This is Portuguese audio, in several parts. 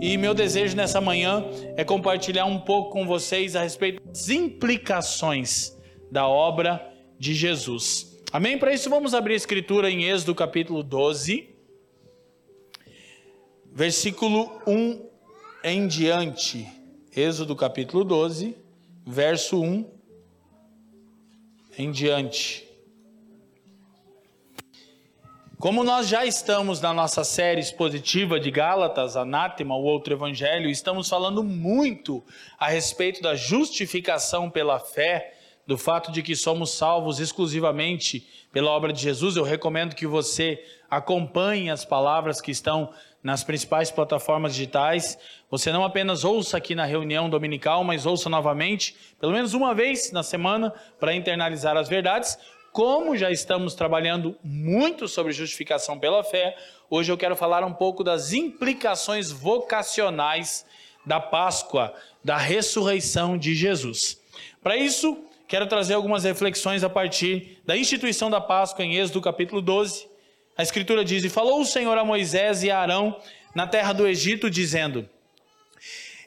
E meu desejo nessa manhã é compartilhar um pouco com vocês a respeito das implicações da obra de Jesus. Amém? Para isso, vamos abrir a escritura em Êxodo capítulo 12, versículo 1 em diante. Êxodo capítulo 12, verso 1 em diante. Como nós já estamos na nossa série expositiva de Gálatas, Anátema, o outro evangelho, estamos falando muito a respeito da justificação pela fé, do fato de que somos salvos exclusivamente pela obra de Jesus. Eu recomendo que você acompanhe as palavras que estão nas principais plataformas digitais. Você não apenas ouça aqui na reunião dominical, mas ouça novamente, pelo menos uma vez na semana, para internalizar as verdades como já estamos trabalhando muito sobre justificação pela fé, hoje eu quero falar um pouco das implicações vocacionais da Páscoa, da ressurreição de Jesus. Para isso, quero trazer algumas reflexões a partir da instituição da Páscoa em Êxodo capítulo 12. A Escritura diz: E falou o Senhor a Moisés e a Arão na terra do Egito, dizendo: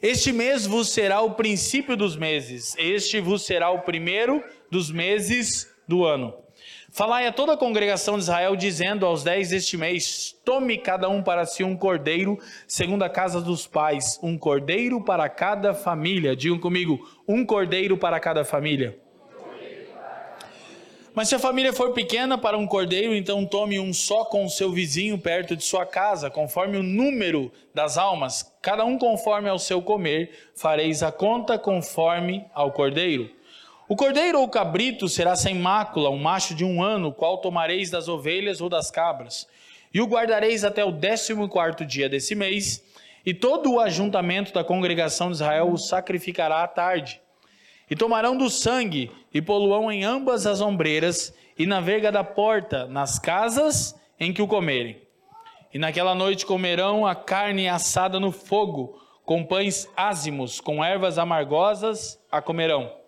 Este mês vos será o princípio dos meses, este vos será o primeiro dos meses do ano. Falai a toda a congregação de Israel, dizendo aos dez deste mês: Tome cada um para si um cordeiro, segundo a casa dos pais, um cordeiro para cada família. Digam comigo: um cordeiro para cada família. Mas se a família for pequena para um cordeiro, então tome um só com o seu vizinho perto de sua casa, conforme o número das almas, cada um conforme ao seu comer, fareis a conta conforme ao cordeiro. O cordeiro ou cabrito será sem mácula, um macho de um ano, qual tomareis das ovelhas ou das cabras, e o guardareis até o décimo quarto dia desse mês, e todo o ajuntamento da congregação de Israel o sacrificará à tarde. E tomarão do sangue, e poluão em ambas as ombreiras, e na verga da porta, nas casas em que o comerem. E naquela noite comerão a carne assada no fogo, com pães ázimos, com ervas amargosas a comerão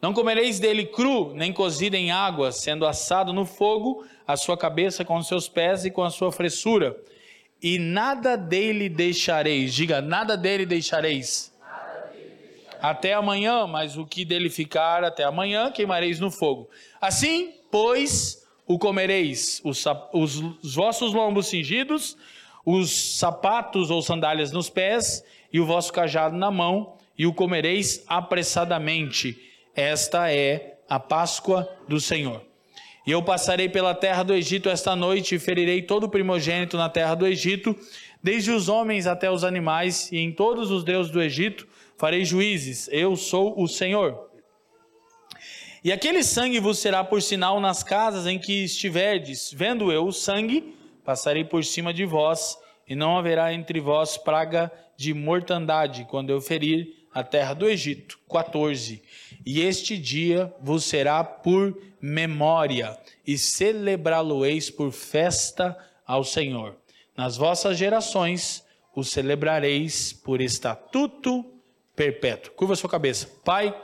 não comereis dele cru, nem cozido em água, sendo assado no fogo, a sua cabeça com os seus pés e com a sua fressura. E nada dele deixareis. Diga, nada dele deixareis. Até amanhã, mas o que dele ficar até amanhã, queimareis no fogo. Assim, pois, o comereis, os, os, os vossos lombos cingidos, os sapatos ou sandálias nos pés, e o vosso cajado na mão, e o comereis apressadamente esta é a Páscoa do Senhor. E eu passarei pela terra do Egito esta noite e ferirei todo o primogênito na terra do Egito, desde os homens até os animais, e em todos os deuses do Egito farei juízes. Eu sou o Senhor. E aquele sangue vos será por sinal nas casas em que estiverdes. Vendo eu o sangue, passarei por cima de vós, e não haverá entre vós praga de mortandade, quando eu ferir a terra do Egito. 14. E este dia vos será por memória, e celebrá-lo-eis por festa ao Senhor. Nas vossas gerações o celebrareis por estatuto perpétuo. Curva sua cabeça. Pai,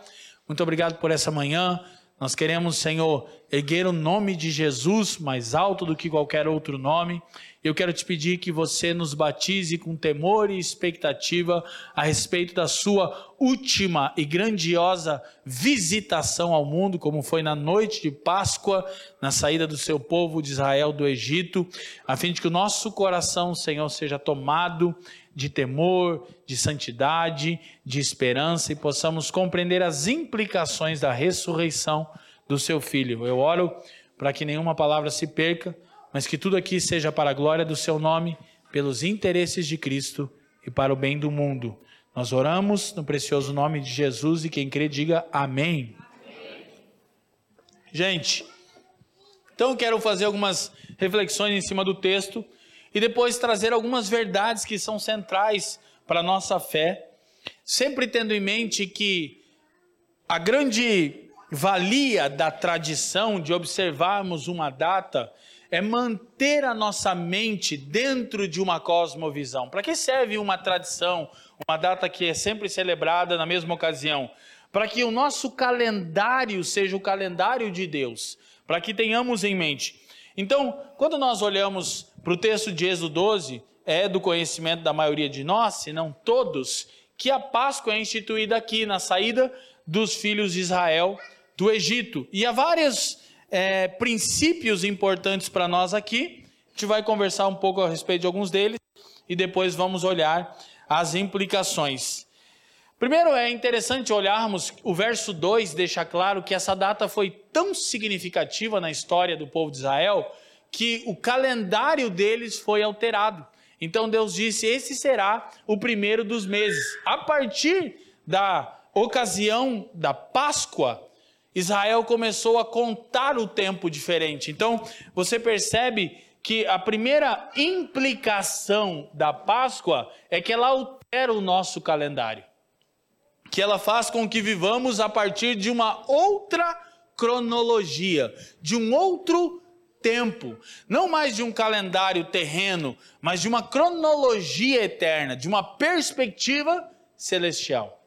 muito obrigado por essa manhã. Nós queremos, Senhor, erguer o nome de Jesus mais alto do que qualquer outro nome. Eu quero te pedir que você nos batize com temor e expectativa a respeito da sua última e grandiosa visitação ao mundo, como foi na noite de Páscoa, na saída do seu povo de Israel do Egito, a fim de que o nosso coração, Senhor, seja tomado de temor, de santidade, de esperança e possamos compreender as implicações da ressurreição do seu filho. Eu oro para que nenhuma palavra se perca mas que tudo aqui seja para a glória do seu nome, pelos interesses de Cristo e para o bem do mundo. Nós oramos no precioso nome de Jesus e quem crê diga amém. amém. Gente, então quero fazer algumas reflexões em cima do texto e depois trazer algumas verdades que são centrais para a nossa fé. sempre tendo em mente que a grande valia da tradição de observarmos uma data é manter a nossa mente dentro de uma cosmovisão. Para que serve uma tradição, uma data que é sempre celebrada na mesma ocasião? Para que o nosso calendário seja o calendário de Deus, para que tenhamos em mente. Então, quando nós olhamos para o texto de Êxodo 12, é do conhecimento da maioria de nós, se não todos, que a Páscoa é instituída aqui na saída dos filhos de Israel do Egito. E há vários é, princípios importantes para nós aqui. A gente vai conversar um pouco a respeito de alguns deles e depois vamos olhar as implicações. Primeiro é interessante olharmos o verso 2, deixa claro que essa data foi tão significativa na história do povo de Israel que o calendário deles foi alterado. Então Deus disse: Esse será o primeiro dos meses. A partir da ocasião da Páscoa, Israel começou a contar o tempo diferente. Então, você percebe que a primeira implicação da Páscoa é que ela altera o nosso calendário. Que ela faz com que vivamos a partir de uma outra cronologia, de um outro tempo, não mais de um calendário terreno, mas de uma cronologia eterna, de uma perspectiva celestial.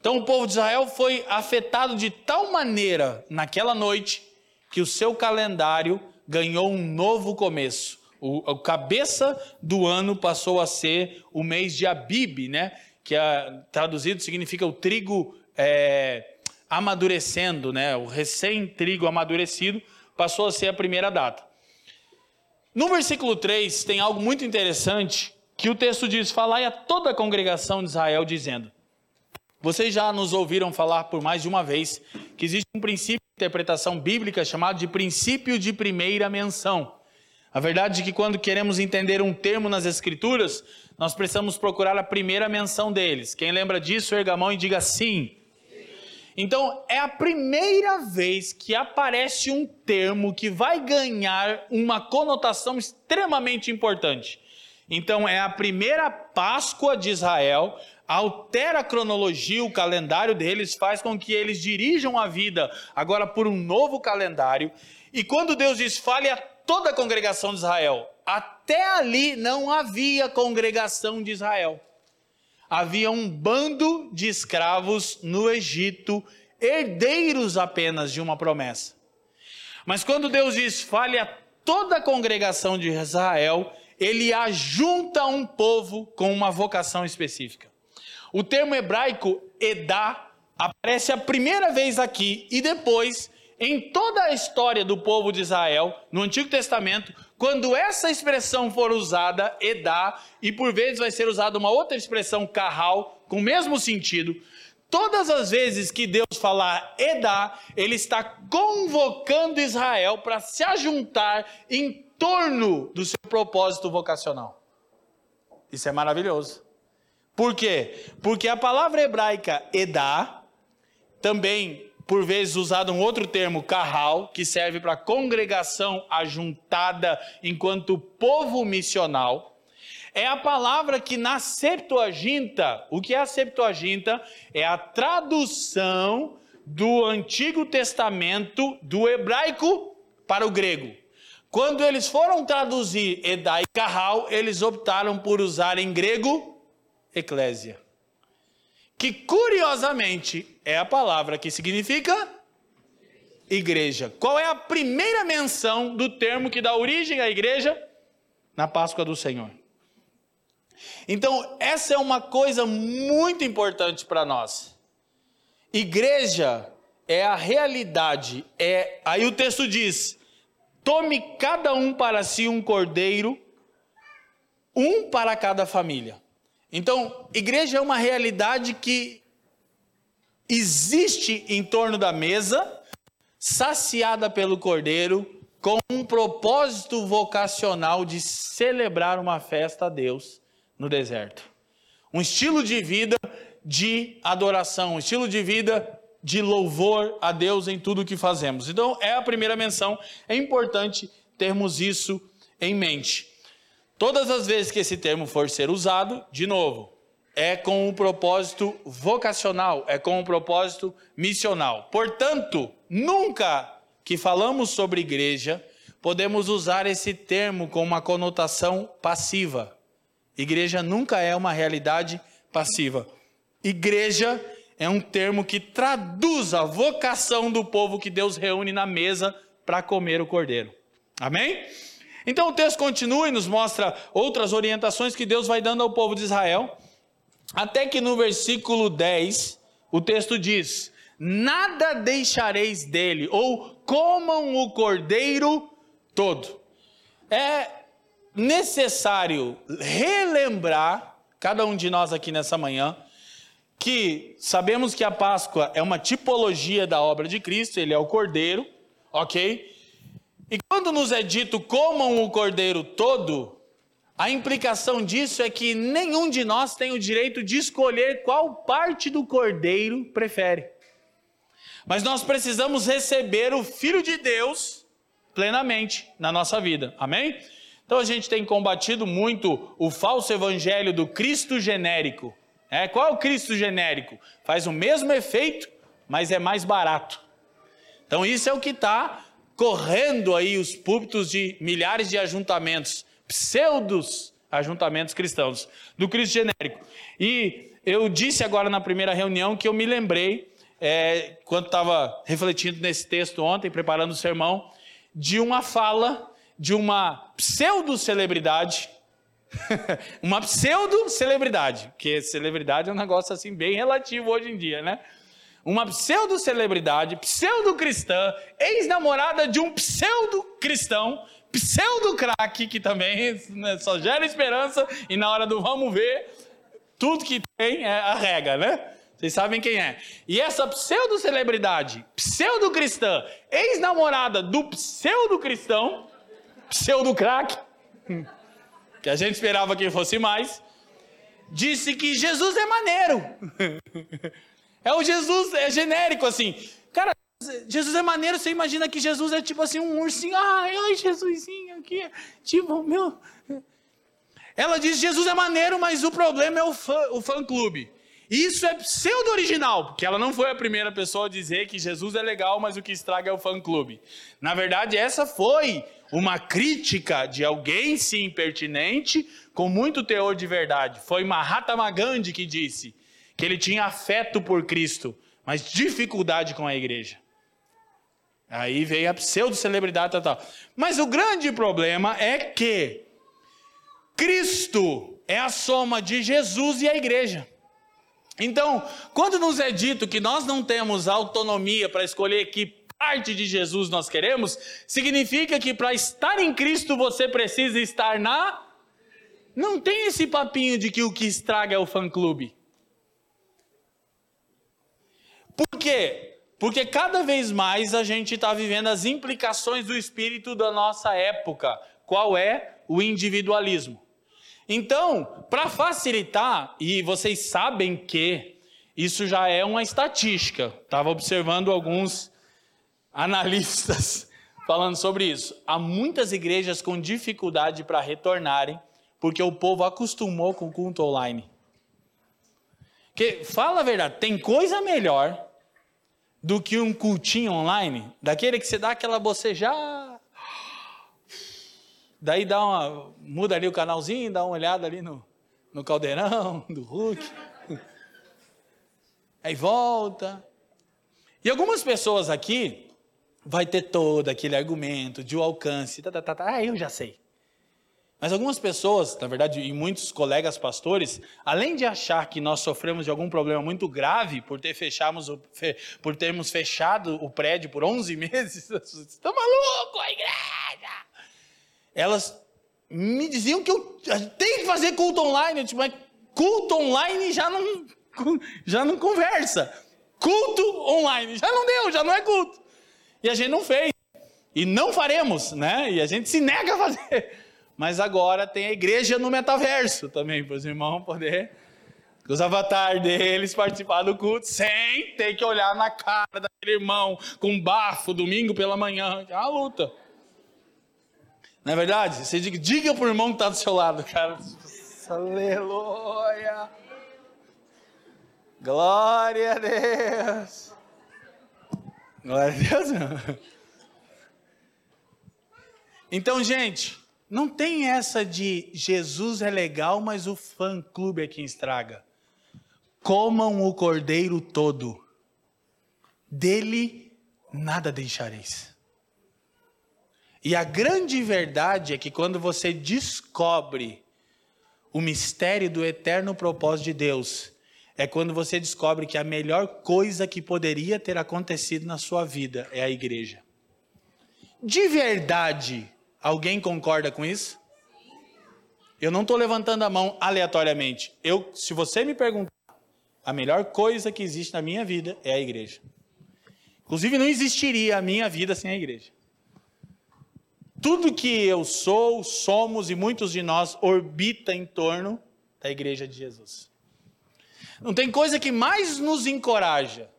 Então o povo de Israel foi afetado de tal maneira naquela noite que o seu calendário ganhou um novo começo. O, o cabeça do ano passou a ser o mês de Abib, né? Que é, traduzido significa o trigo é, amadurecendo, né? O recém-trigo amadurecido passou a ser a primeira data. No versículo 3 tem algo muito interessante que o texto diz: Falai a toda a congregação de Israel, dizendo: vocês já nos ouviram falar por mais de uma vez que existe um princípio de interpretação bíblica chamado de princípio de primeira menção. A verdade é que quando queremos entender um termo nas Escrituras, nós precisamos procurar a primeira menção deles. Quem lembra disso, erga a mão e diga sim. Então, é a primeira vez que aparece um termo que vai ganhar uma conotação extremamente importante. Então, é a primeira Páscoa de Israel, altera a cronologia, o calendário deles, faz com que eles dirijam a vida agora por um novo calendário. E quando Deus diz, fale a toda a congregação de Israel, até ali não havia congregação de Israel. Havia um bando de escravos no Egito, herdeiros apenas de uma promessa. Mas quando Deus diz, fale a toda a congregação de Israel, ele ajunta um povo com uma vocação específica. O termo hebraico Edá aparece a primeira vez aqui e depois em toda a história do povo de Israel, no Antigo Testamento, quando essa expressão for usada, Edá, e por vezes vai ser usada uma outra expressão, Carral, com o mesmo sentido, todas as vezes que Deus falar Edá, ele está convocando Israel para se ajuntar em torno do seu propósito vocacional. Isso é maravilhoso. Por quê? Porque a palavra hebraica edá, também por vezes usado um outro termo, carral, que serve para congregação ajuntada enquanto povo missional, é a palavra que na Septuaginta, o que é a Septuaginta? É a tradução do Antigo Testamento do hebraico para o grego. Quando eles foram traduzir Edá e Carral, eles optaram por usar em grego eclésia. Que curiosamente é a palavra que significa igreja. Qual é a primeira menção do termo que dá origem à igreja? Na Páscoa do Senhor. Então, essa é uma coisa muito importante para nós. Igreja é a realidade, é, aí o texto diz: tome cada um para si um cordeiro, um para cada família. Então, igreja é uma realidade que existe em torno da mesa, saciada pelo cordeiro, com um propósito vocacional de celebrar uma festa a Deus no deserto. Um estilo de vida de adoração, um estilo de vida de louvor a Deus em tudo que fazemos. Então, é a primeira menção, é importante termos isso em mente. Todas as vezes que esse termo for ser usado, de novo, é com o propósito vocacional, é com o propósito missional. Portanto, nunca que falamos sobre igreja, podemos usar esse termo com uma conotação passiva. Igreja nunca é uma realidade passiva. Igreja é um termo que traduz a vocação do povo que Deus reúne na mesa para comer o cordeiro. Amém? Então o texto continua e nos mostra outras orientações que Deus vai dando ao povo de Israel, até que no versículo 10 o texto diz: Nada deixareis dele, ou comam o cordeiro todo. É necessário relembrar, cada um de nós aqui nessa manhã, que sabemos que a Páscoa é uma tipologia da obra de Cristo, ele é o cordeiro, ok? Quando nos é dito comam o cordeiro todo, a implicação disso é que nenhum de nós tem o direito de escolher qual parte do cordeiro prefere. Mas nós precisamos receber o Filho de Deus plenamente na nossa vida. Amém? Então a gente tem combatido muito o falso evangelho do Cristo genérico. É, qual é o Cristo genérico? Faz o mesmo efeito, mas é mais barato. Então isso é o que está correndo aí os púlpitos de milhares de ajuntamentos, pseudos ajuntamentos cristãos, do Cristo genérico. E eu disse agora na primeira reunião que eu me lembrei, é, quando estava refletindo nesse texto ontem, preparando o sermão, de uma fala de uma pseudo-celebridade, uma pseudo-celebridade, porque celebridade é um negócio assim bem relativo hoje em dia, né? Uma pseudo-celebridade, pseudo-cristã, ex-namorada de um pseudo-cristão, pseudo-craque, que também né, só gera esperança, e na hora do vamos ver, tudo que tem é a rega, né? Vocês sabem quem é. E essa pseudo-celebridade, pseudo-cristã, ex-namorada do pseudo-cristão, pseudo-craque, que a gente esperava que fosse mais, disse que Jesus é maneiro. É o Jesus, é genérico assim. Cara, Jesus é maneiro, você imagina que Jesus é tipo assim, um ursinho. Ai, ai, Jesusinho aqui. Tipo, meu. Ela diz: Jesus é maneiro, mas o problema é o fã, o fã. Isso é pseudo original, porque ela não foi a primeira pessoa a dizer que Jesus é legal, mas o que estraga é o fã clube. Na verdade, essa foi uma crítica de alguém sim impertinente, com muito teor de verdade. Foi Mahatma Gandhi que disse: que ele tinha afeto por Cristo, mas dificuldade com a igreja. Aí veio a pseudo-celebridade tal. Mas o grande problema é que Cristo é a soma de Jesus e a igreja. Então, quando nos é dito que nós não temos autonomia para escolher que parte de Jesus nós queremos, significa que para estar em Cristo você precisa estar na. Não tem esse papinho de que o que estraga é o fã-clube. Por quê? Porque cada vez mais a gente está vivendo as implicações do espírito da nossa época. Qual é? O individualismo. Então, para facilitar, e vocês sabem que isso já é uma estatística, estava observando alguns analistas falando sobre isso. Há muitas igrejas com dificuldade para retornarem, porque o povo acostumou com o culto online. Que fala a verdade, tem coisa melhor do que um cultinho online, daquele que você dá aquela bocejada, daí dá uma, muda ali o canalzinho, dá uma olhada ali no, no caldeirão do Hulk, aí volta. E algumas pessoas aqui vai ter todo aquele argumento de o alcance, tá, tá, tá, tá, ah, eu já sei. Mas algumas pessoas, na verdade, e muitos colegas pastores, além de achar que nós sofremos de algum problema muito grave por, ter fechamos o, por termos fechado o prédio por 11 meses, estão maluco, a igreja! Elas me diziam que eu tenho que fazer culto online. Eu, tipo, mas culto online já não, já não conversa. Culto online já não deu, já não é culto. E a gente não fez. E não faremos, né? E a gente se nega a fazer. Mas agora tem a igreja no metaverso também, para os irmãos poder, os avatares deles participar do culto sem ter que olhar na cara daquele irmão com bafo domingo pela manhã. É uma luta. Não é verdade? Você diga, diga para o irmão que está do seu lado, cara. Aleluia. Glória a Deus. Glória a Deus. Então, gente, não tem essa de Jesus é legal, mas o fã-clube é quem estraga. Comam o cordeiro todo, dele nada deixareis. E a grande verdade é que quando você descobre o mistério do eterno propósito de Deus, é quando você descobre que a melhor coisa que poderia ter acontecido na sua vida é a igreja. De verdade, alguém concorda com isso? Eu não estou levantando a mão aleatoriamente. Eu, se você me perguntar, a melhor coisa que existe na minha vida é a igreja. Inclusive, não existiria a minha vida sem a igreja. Tudo que eu sou, somos e muitos de nós orbita em torno da igreja de Jesus. Não tem coisa que mais nos encoraja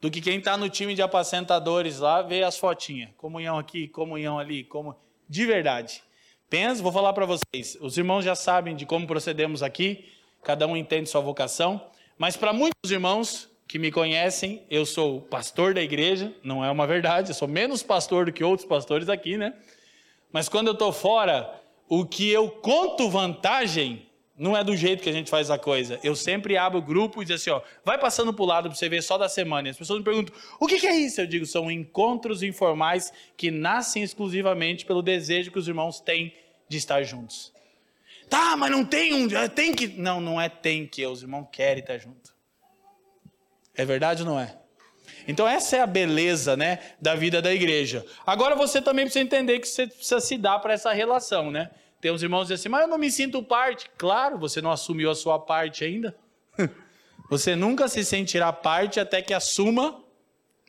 do que quem está no time de apacentadores lá ver as fotinhas. Comunhão aqui, comunhão ali, como de verdade. Pensa, vou falar para vocês. Os irmãos já sabem de como procedemos aqui, cada um entende sua vocação, mas para muitos irmãos que me conhecem, eu sou pastor da igreja, não é uma verdade, eu sou menos pastor do que outros pastores aqui, né? Mas quando eu estou fora, o que eu conto vantagem não é do jeito que a gente faz a coisa. Eu sempre abro o grupo e diz assim, ó, vai passando para o lado para você ver só da semana. E as pessoas me perguntam, o que, que, é isso? Eu digo, são encontros informais que nascem exclusivamente pelo desejo que os irmãos têm de estar juntos. Tá, mas não tem um, é, tem que... Não, não é tem que, os irmãos querem estar juntos. É verdade ou não é? Então essa é a beleza, né, da vida da igreja. Agora você também precisa entender que você precisa se dar para essa relação, né? Tem uns irmãos que dizem assim, mas eu não me sinto parte. Claro, você não assumiu a sua parte ainda. Você nunca se sentirá parte até que assuma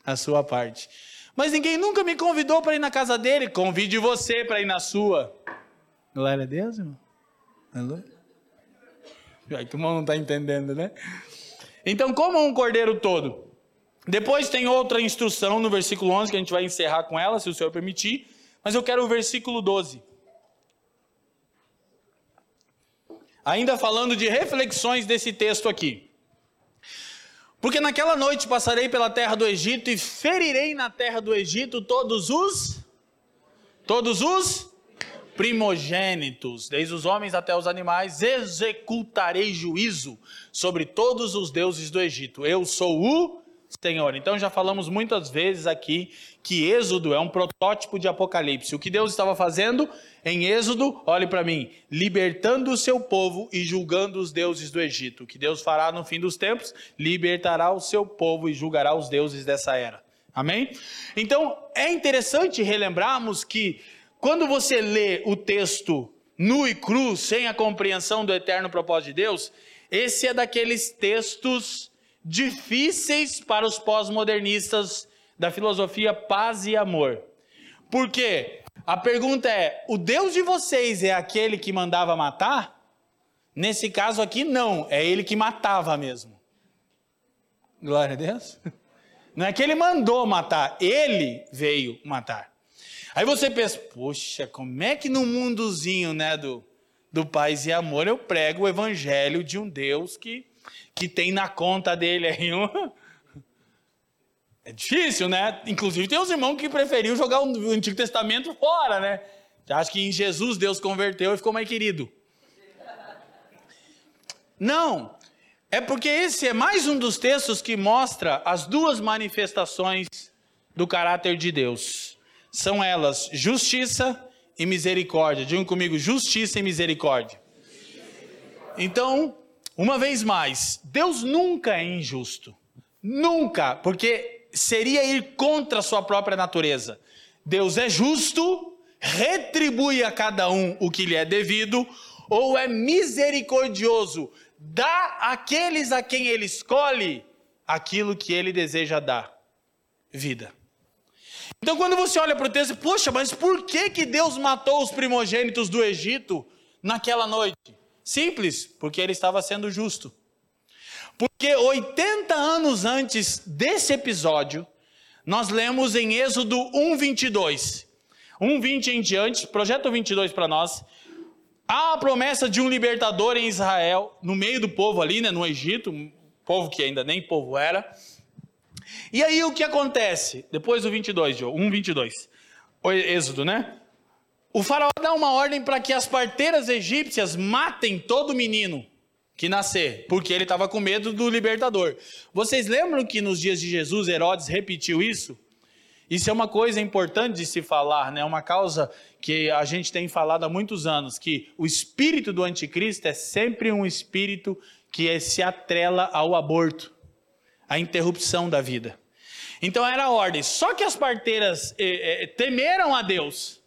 a sua parte. Mas ninguém nunca me convidou para ir na casa dele. Convide você para ir na sua. Glória a Deus, irmão. Já que o irmão não está entendendo, né? Então, como um cordeiro todo. Depois tem outra instrução no versículo 11, que a gente vai encerrar com ela, se o Senhor permitir. Mas eu quero o versículo 12. Ainda falando de reflexões desse texto aqui. Porque naquela noite passarei pela terra do Egito e ferirei na terra do Egito todos os todos os primogênitos, desde os homens até os animais, executarei juízo sobre todos os deuses do Egito. Eu sou o Senhor. Então já falamos muitas vezes aqui que Êxodo é um protótipo de Apocalipse. O que Deus estava fazendo em Êxodo, olhe para mim, libertando o seu povo e julgando os deuses do Egito. O que Deus fará no fim dos tempos? Libertará o seu povo e julgará os deuses dessa era. Amém? Então é interessante relembrarmos que quando você lê o texto nu e cru, sem a compreensão do eterno propósito de Deus, esse é daqueles textos difíceis para os pós-modernistas da filosofia paz e amor. Por quê? A pergunta é: o Deus de vocês é aquele que mandava matar? Nesse caso aqui, não, é ele que matava mesmo. Glória a Deus. Não é que ele mandou matar, ele veio matar. Aí você pensa, poxa, como é que no mundozinho né, do, do paz e amor eu prego o evangelho de um Deus que que tem na conta dele aí um... É difícil, né? Inclusive tem uns irmãos que preferiu jogar o Antigo Testamento fora, né? Acho que em Jesus Deus converteu e ficou mais querido. Não, é porque esse é mais um dos textos que mostra as duas manifestações do caráter de Deus. São elas justiça e misericórdia. Digam comigo, justiça e misericórdia. Então, uma vez mais, Deus nunca é injusto. Nunca, porque seria ir contra a sua própria natureza. Deus é justo, retribui a cada um o que lhe é devido, ou é misericordioso, dá àqueles a quem ele escolhe aquilo que ele deseja dar: vida. Então, quando você olha para o texto, poxa, mas por que, que Deus matou os primogênitos do Egito naquela noite? Simples, porque ele estava sendo justo. Porque 80 anos antes desse episódio, nós lemos em Êxodo 1:22. 1:20 em diante, projeto 22 para nós. Há a promessa de um libertador em Israel, no meio do povo ali, né, no Egito, povo que ainda nem povo era. E aí o que acontece? Depois do 22, 1, 22. Êxodo, né? O faraó dá uma ordem para que as parteiras egípcias matem todo menino que nascer, porque ele estava com medo do libertador. Vocês lembram que nos dias de Jesus Herodes repetiu isso? Isso é uma coisa importante de se falar, né? Uma causa que a gente tem falado há muitos anos, que o espírito do anticristo é sempre um espírito que se atrela ao aborto, à interrupção da vida. Então era a ordem. Só que as parteiras eh, eh, temeram a Deus.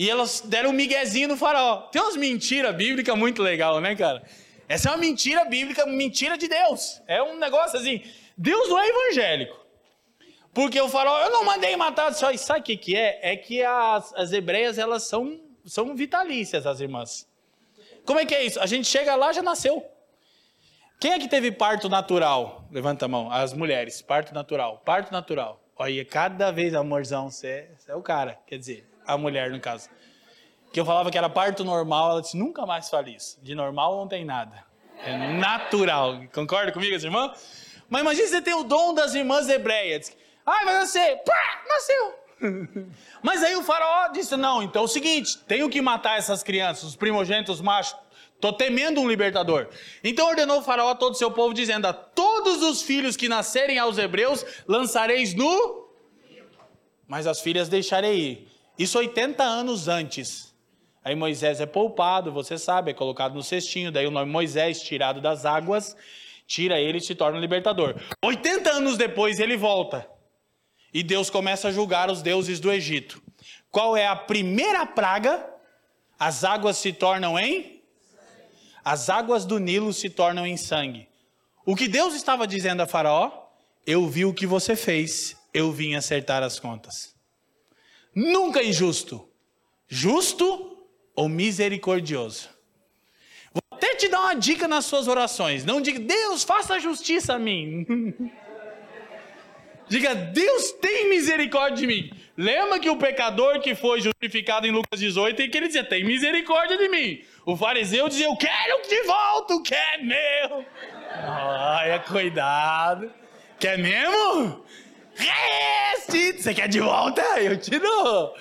E elas deram um miguezinho no faraó. Tem umas mentiras bíblicas muito legal, né, cara? Essa é uma mentira bíblica, mentira de Deus. É um negócio assim. Deus não é evangélico. Porque o faraó, eu não mandei matar. Só, sabe o que, que é? É que as, as hebreias, elas são, são vitalícias, as irmãs. Como é que é isso? A gente chega lá, já nasceu. Quem é que teve parto natural? Levanta a mão. As mulheres. Parto natural. Parto natural. Olha, cada vez, amorzão, você é o cara. Quer dizer, a mulher, no caso. Que eu falava que era parto normal, ela disse, nunca mais fale isso. De normal não tem nada. É natural. Concorda comigo, as irmãs? Mas imagine você ter o dom das irmãs hebreias. Ai, vai nascer. Pá, nasceu. Mas aí o faraó disse, não, então é o seguinte, tenho que matar essas crianças, os primogênitos machos Estou temendo um libertador. Então ordenou o faraó a todo o seu povo, dizendo: A todos os filhos que nascerem aos hebreus lançareis no. Mas as filhas deixarei ir. Isso 80 anos antes. Aí Moisés é poupado, você sabe, é colocado no cestinho. Daí o nome Moisés, tirado das águas, tira ele e se torna libertador. 80 anos depois ele volta. E Deus começa a julgar os deuses do Egito. Qual é a primeira praga? As águas se tornam em as águas do Nilo se tornam em sangue. O que Deus estava dizendo a Faraó? Eu vi o que você fez, eu vim acertar as contas. Nunca injusto, justo ou misericordioso. Vou até te dar uma dica nas suas orações. Não diga, Deus, faça justiça a mim. Diga, Deus tem misericórdia de mim. Lembra que o pecador que foi justificado em Lucas 18 e que ele dizia, tem misericórdia de mim. O fariseu dizia, eu quero de volta o que é meu. Olha, cuidado. Quer mesmo? Reste! Você quer de volta? Eu te dou.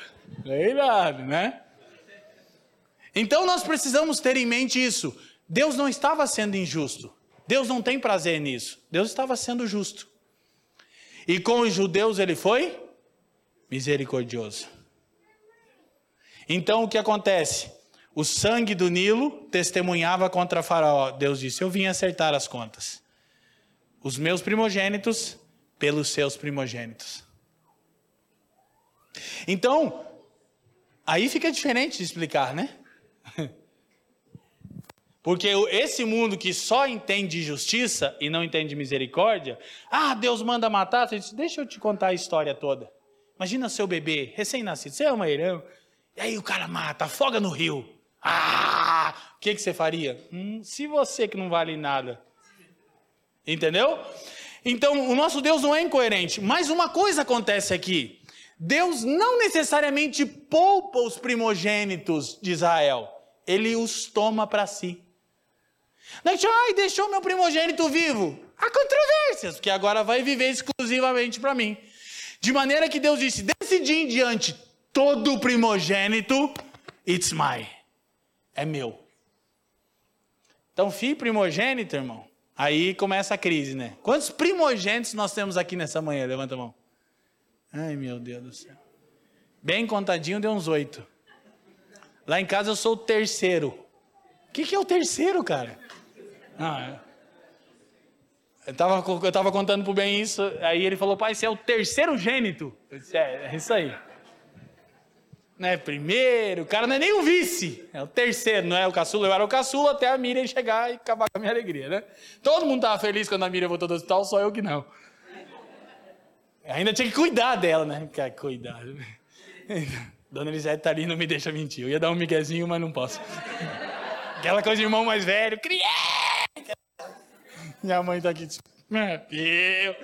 Cuidado, né? Então nós precisamos ter em mente isso. Deus não estava sendo injusto. Deus não tem prazer nisso. Deus estava sendo justo. E com os judeus ele foi misericordioso. Então o que acontece? O sangue do Nilo testemunhava contra Faraó. Deus disse: Eu vim acertar as contas. Os meus primogênitos pelos seus primogênitos. Então, aí fica diferente de explicar, né? Porque esse mundo que só entende justiça e não entende misericórdia, ah, Deus manda matar, você diz, deixa eu te contar a história toda. Imagina seu bebê, recém-nascido, você é uma irmã, e aí o cara mata, afoga no rio. Ah! O que, que você faria? Hum, se você que não vale nada. Entendeu? Então, o nosso Deus não é incoerente. Mas uma coisa acontece aqui. Deus não necessariamente poupa os primogênitos de Israel. Ele os toma para si. Não é que, ai, deixou meu primogênito vivo. Há controvérsias, porque agora vai viver exclusivamente para mim. De maneira que Deus disse: decidi em diante, todo primogênito, it's mine é meu. Então, filho primogênito, irmão, aí começa a crise, né? Quantos primogênitos nós temos aqui nessa manhã? Levanta a mão. Ai, meu Deus do céu. Bem contadinho, deu uns oito. Lá em casa eu sou o terceiro. O que, que é o terceiro, cara? Ah, é. Eu estava eu tava contando pro bem isso, aí ele falou, pai, você é o terceiro gênito. Eu disse, é, é isso aí né, primeiro, o cara não é nem o vice, é o terceiro, não é o caçula, eu era o caçula até a Miriam chegar e acabar com a minha alegria, né? Todo mundo estava feliz quando a Miriam voltou do hospital, só eu que não. Ainda tinha que cuidar dela, né? Que cuidar. Dona Elisete tá ali, não me deixa mentir. Eu ia dar um miguezinho, mas não posso. Aquela coisa de irmão mais velho, criei! Minha mãe tá aqui, criou.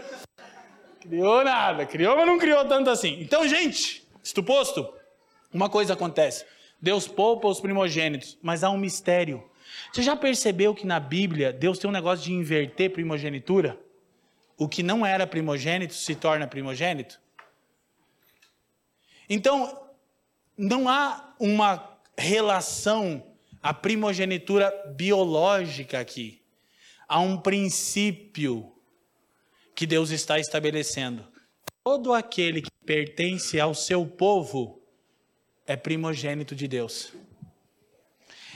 Criou nada, criou, mas não criou tanto assim. Então, gente, isto posto, uma coisa acontece: Deus poupa os primogênitos, mas há um mistério. Você já percebeu que na Bíblia Deus tem um negócio de inverter primogenitura? O que não era primogênito se torna primogênito? Então, não há uma relação a primogenitura biológica aqui. Há um princípio que Deus está estabelecendo. Todo aquele que pertence ao seu povo é primogênito de Deus.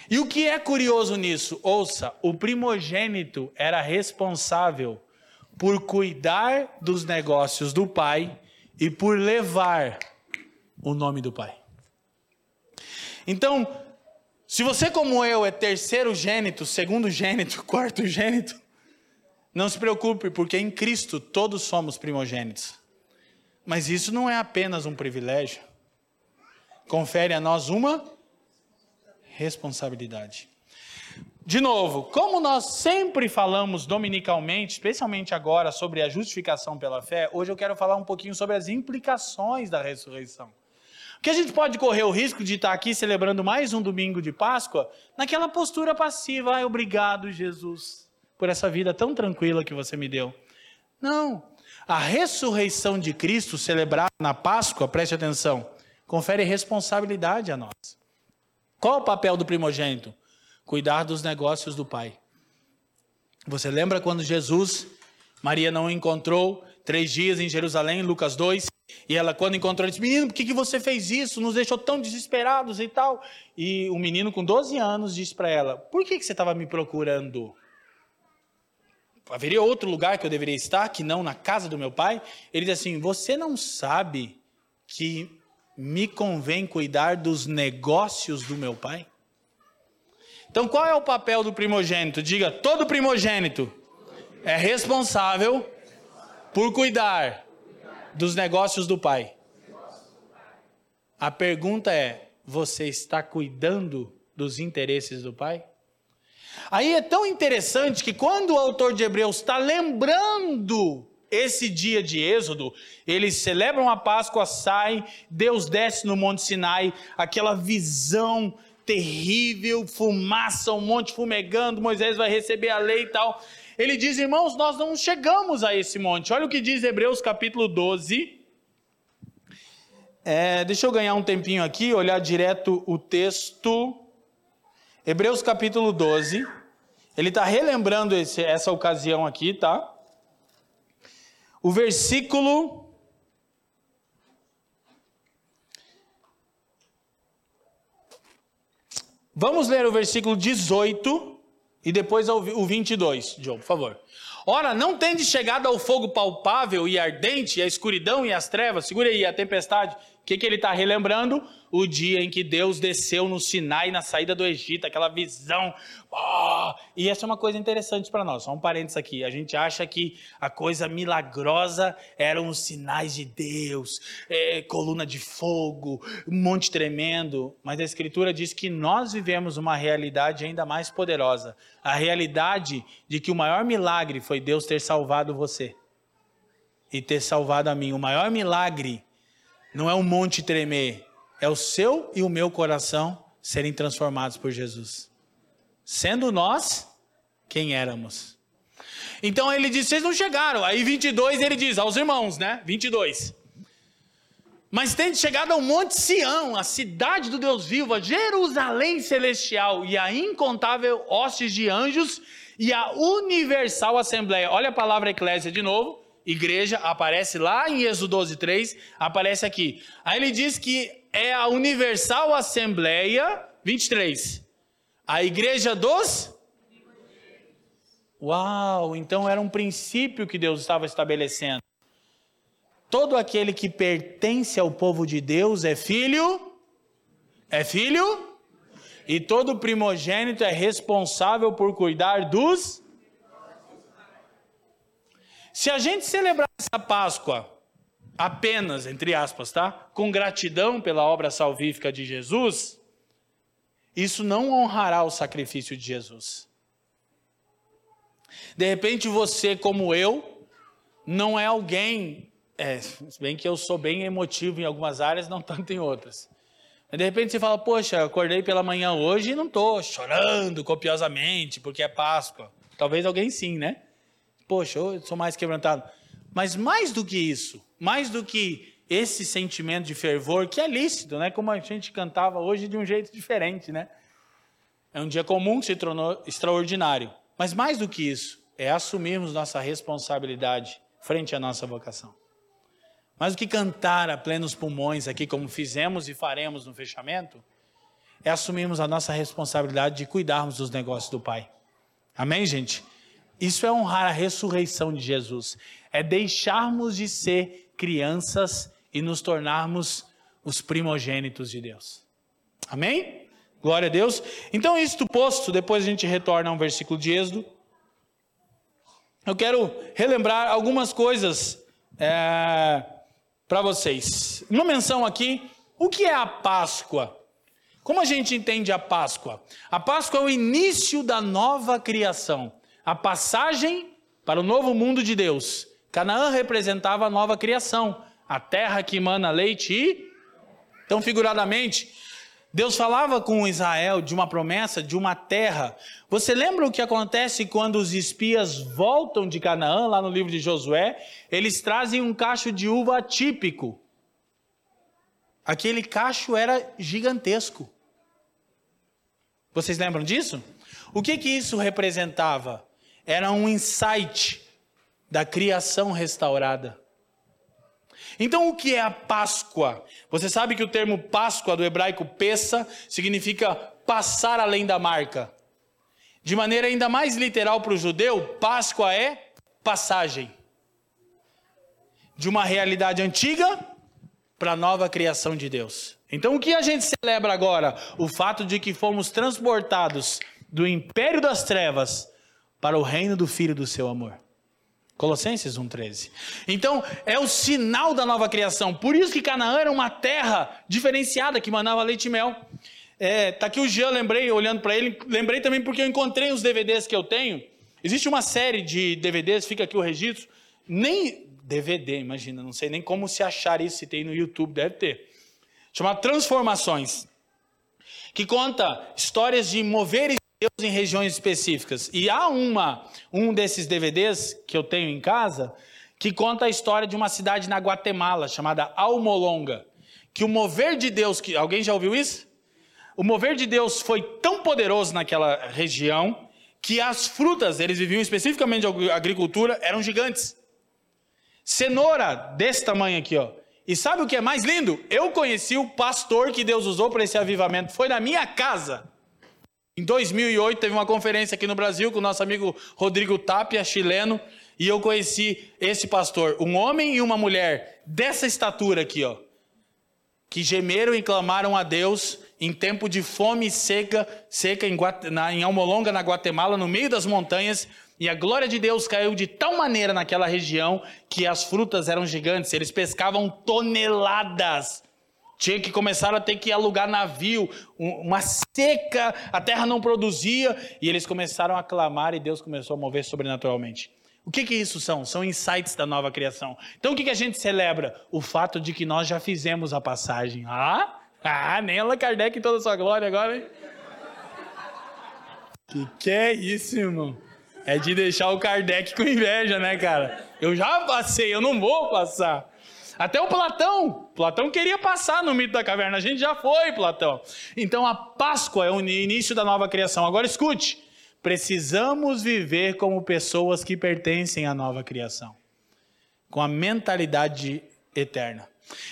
E o que é curioso nisso? Ouça, o primogênito era responsável por cuidar dos negócios do pai e por levar o nome do pai. Então, se você, como eu, é terceiro gênito, segundo gênito, quarto gênito, não se preocupe, porque em Cristo todos somos primogênitos. Mas isso não é apenas um privilégio. Confere a nós uma responsabilidade. De novo, como nós sempre falamos dominicalmente, especialmente agora sobre a justificação pela fé, hoje eu quero falar um pouquinho sobre as implicações da ressurreição. Porque a gente pode correr o risco de estar aqui celebrando mais um domingo de Páscoa naquela postura passiva. Ai, obrigado, Jesus, por essa vida tão tranquila que você me deu. Não. A ressurreição de Cristo celebrada na Páscoa, preste atenção, confere responsabilidade a nós. Qual o papel do primogênito? Cuidar dos negócios do Pai. Você lembra quando Jesus, Maria não encontrou três dias em Jerusalém, Lucas 2, e ela, quando encontrou, disse: Menino, por que, que você fez isso? Nos deixou tão desesperados e tal. E o menino, com 12 anos, disse para ela: Por que, que você estava me procurando? Haveria outro lugar que eu deveria estar, que não na casa do meu pai? Ele diz assim: Você não sabe que me convém cuidar dos negócios do meu pai? Então, qual é o papel do primogênito? Diga: todo primogênito é responsável por cuidar dos negócios do pai. A pergunta é: você está cuidando dos interesses do pai? Aí é tão interessante que quando o autor de Hebreus está lembrando esse dia de Êxodo, eles celebram a Páscoa, saem, Deus desce no Monte Sinai, aquela visão terrível, fumaça, um monte fumegando, Moisés vai receber a lei e tal. Ele diz, irmãos, nós não chegamos a esse monte. Olha o que diz Hebreus capítulo 12. É, deixa eu ganhar um tempinho aqui, olhar direto o texto. Hebreus capítulo 12. Ele está relembrando esse, essa ocasião aqui, tá? O versículo. Vamos ler o versículo 18 e depois o 22, João, por favor. Ora, não tende chegado ao fogo palpável e ardente, a escuridão e as trevas, segura aí a tempestade, que, que ele está relembrando? O dia em que Deus desceu no Sinai na saída do Egito, aquela visão. Oh! E essa é uma coisa interessante para nós, só um parênteses aqui. A gente acha que a coisa milagrosa eram os sinais de Deus, é, coluna de fogo, um monte tremendo. Mas a Escritura diz que nós vivemos uma realidade ainda mais poderosa a realidade de que o maior milagre foi Deus ter salvado você e ter salvado a mim. O maior milagre não é um monte tremer, é o seu e o meu coração serem transformados por Jesus. Sendo nós quem éramos. Então ele diz: vocês não chegaram. Aí 22 ele diz aos irmãos, né? 22. Mas tende chegado ao Monte Sião, a cidade do Deus vivo, a Jerusalém celestial e a incontável hostes de anjos e a universal assembleia. Olha a palavra eclésia de novo igreja, aparece lá em Êxodo 12, 3, aparece aqui. Aí ele diz que é a Universal Assembleia, 23. A igreja dos. Uau, então era um princípio que Deus estava estabelecendo. Todo aquele que pertence ao povo de Deus é filho. É filho? E todo primogênito é responsável por cuidar dos se a gente celebrar essa Páscoa apenas, entre aspas, tá? Com gratidão pela obra salvífica de Jesus, isso não honrará o sacrifício de Jesus. De repente você, como eu, não é alguém, é, se bem que eu sou bem emotivo em algumas áreas, não tanto em outras. De repente você fala, poxa, acordei pela manhã hoje e não estou chorando copiosamente porque é Páscoa. Talvez alguém sim, né? Poxa, eu sou mais quebrantado. Mas mais do que isso, mais do que esse sentimento de fervor, que é lícito, né? Como a gente cantava hoje de um jeito diferente, né? É um dia comum que se tornou extraordinário. Mas mais do que isso, é assumirmos nossa responsabilidade frente à nossa vocação. Mais do que cantar a plenos pulmões aqui, como fizemos e faremos no fechamento, é assumirmos a nossa responsabilidade de cuidarmos dos negócios do Pai. Amém, gente? Isso é honrar a ressurreição de Jesus. É deixarmos de ser crianças e nos tornarmos os primogênitos de Deus. Amém? Glória a Deus. Então, isto posto, depois a gente retorna a um versículo de Êxodo. Eu quero relembrar algumas coisas é, para vocês. Uma menção aqui: o que é a Páscoa? Como a gente entende a Páscoa? A Páscoa é o início da nova criação, a passagem para o novo mundo de Deus. Canaã representava a nova criação, a terra que emana leite e. Então, figuradamente, Deus falava com Israel de uma promessa, de uma terra. Você lembra o que acontece quando os espias voltam de Canaã, lá no livro de Josué? Eles trazem um cacho de uva típico. Aquele cacho era gigantesco. Vocês lembram disso? O que que isso representava? Era um insight da criação restaurada. Então, o que é a Páscoa? Você sabe que o termo Páscoa do hebraico pesa significa passar além da marca. De maneira ainda mais literal para o judeu, Páscoa é passagem de uma realidade antiga para a nova criação de Deus. Então, o que a gente celebra agora? O fato de que fomos transportados do império das trevas para o reino do Filho do seu amor. Colossenses 1,13. Então, é o sinal da nova criação. Por isso que Canaã era uma terra diferenciada que manava leite e mel. É, tá aqui o Jean, lembrei, olhando para ele, lembrei também porque eu encontrei os DVDs que eu tenho. Existe uma série de DVDs, fica aqui o registro. Nem DVD, imagina, não sei nem como se achar isso, se tem no YouTube, deve ter. Chamado Transformações. Que conta histórias de moveres Deus em regiões específicas. E há uma, um desses DVDs que eu tenho em casa que conta a história de uma cidade na Guatemala chamada Almolonga, que o mover de Deus, que alguém já ouviu isso? O mover de Deus foi tão poderoso naquela região que as frutas, eles viviam especificamente de agricultura, eram gigantes. Cenoura desse tamanho aqui, ó. E sabe o que é mais lindo? Eu conheci o pastor que Deus usou para esse avivamento, foi na minha casa. Em 2008 teve uma conferência aqui no Brasil com o nosso amigo Rodrigo Tapia, chileno, e eu conheci esse pastor, um homem e uma mulher dessa estatura aqui, ó, que gemeram e clamaram a Deus em tempo de fome seca, seca em, na, em Almolonga, na Guatemala, no meio das montanhas, e a glória de Deus caiu de tal maneira naquela região que as frutas eram gigantes, eles pescavam toneladas tinha que começar a ter que alugar navio, uma seca, a terra não produzia, e eles começaram a clamar e Deus começou a mover sobrenaturalmente. O que que isso são? São insights da nova criação. Então o que que a gente celebra? O fato de que nós já fizemos a passagem. Ah, ah nem Allan Kardec em toda a sua glória agora, hein? Que que é isso, irmão? É de deixar o Kardec com inveja, né, cara? Eu já passei, eu não vou passar. Até o Platão, Platão queria passar no mito da caverna, a gente já foi, Platão. Então a Páscoa é o início da nova criação. Agora escute, precisamos viver como pessoas que pertencem à nova criação, com a mentalidade eterna.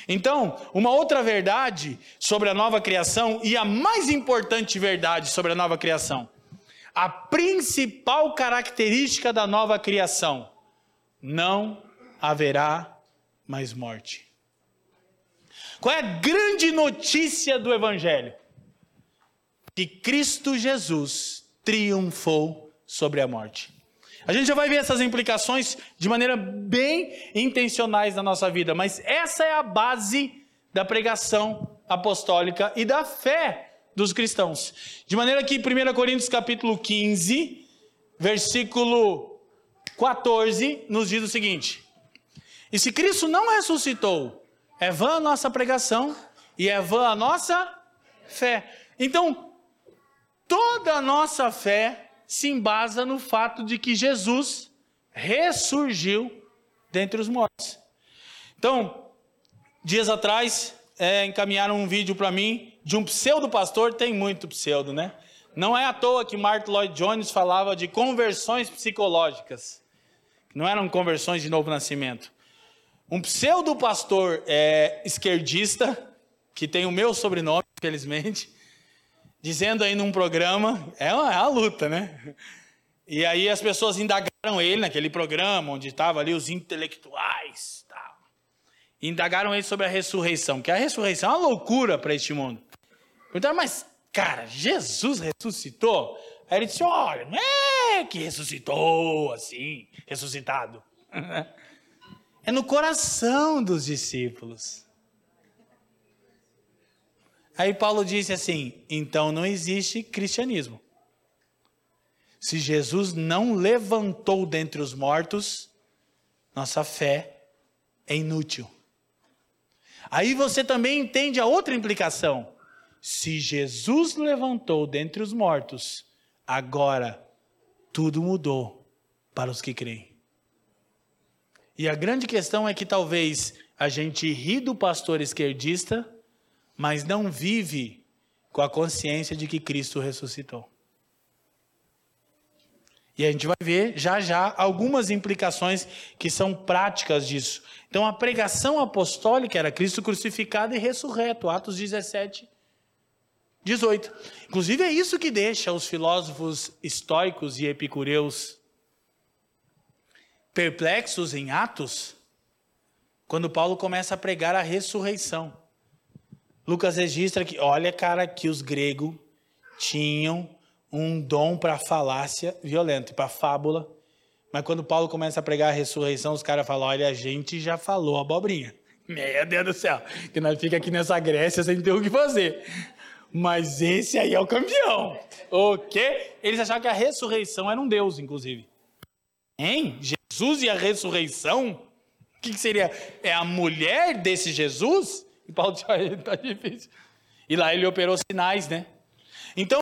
Então, uma outra verdade sobre a nova criação e a mais importante verdade sobre a nova criação, a principal característica da nova criação, não haverá mais morte. Qual é a grande notícia do Evangelho? Que Cristo Jesus triunfou sobre a morte. A gente já vai ver essas implicações de maneira bem intencionais na nossa vida, mas essa é a base da pregação apostólica e da fé dos cristãos. De maneira que 1 Coríntios capítulo 15, versículo 14, nos diz o seguinte: e se Cristo não ressuscitou, é vã a nossa pregação e é vã a nossa Fé. Então, toda a nossa fé se embasa no fato de que Jesus ressurgiu dentre os mortos. Então, dias atrás, é, encaminharam um vídeo para mim de um pseudo pastor, tem muito pseudo, né? Não é à toa que Martin Lloyd Jones falava de conversões psicológicas. Não eram conversões de novo nascimento. Um pseudo pastor é, esquerdista, que tem o meu sobrenome, infelizmente, dizendo aí num programa, é uma, é uma luta, né? E aí as pessoas indagaram ele naquele programa, onde estavam ali os intelectuais, tal. indagaram ele sobre a ressurreição, que a ressurreição é uma loucura para este mundo. Perguntaram, mas Cara, Jesus ressuscitou? Aí ele disse: Olha, não é que ressuscitou assim, ressuscitado. É no coração dos discípulos. Aí Paulo disse assim: então não existe cristianismo. Se Jesus não levantou dentre os mortos, nossa fé é inútil. Aí você também entende a outra implicação. Se Jesus levantou dentre os mortos, agora tudo mudou para os que creem. E a grande questão é que talvez a gente ri do pastor esquerdista, mas não vive com a consciência de que Cristo ressuscitou. E a gente vai ver já já algumas implicações que são práticas disso. Então a pregação apostólica era Cristo crucificado e ressurreto, Atos 17, 18. Inclusive é isso que deixa os filósofos estoicos e epicureus perplexos em Atos, quando Paulo começa a pregar a ressurreição. Lucas registra que, olha, cara, que os gregos tinham um dom para falácia violenta, para fábula. Mas quando Paulo começa a pregar a ressurreição, os caras falam: olha, a gente já falou abobrinha. Meu Deus do céu, que nós fica aqui nessa Grécia sem ter o que fazer. Mas esse aí é o campeão. O quê? Eles achavam que a ressurreição era um Deus, inclusive. Hein? Jesus e a ressurreição? O que, que seria? É a mulher desse Jesus? E Paulo disse, tá difícil. E lá ele operou sinais, né? Então,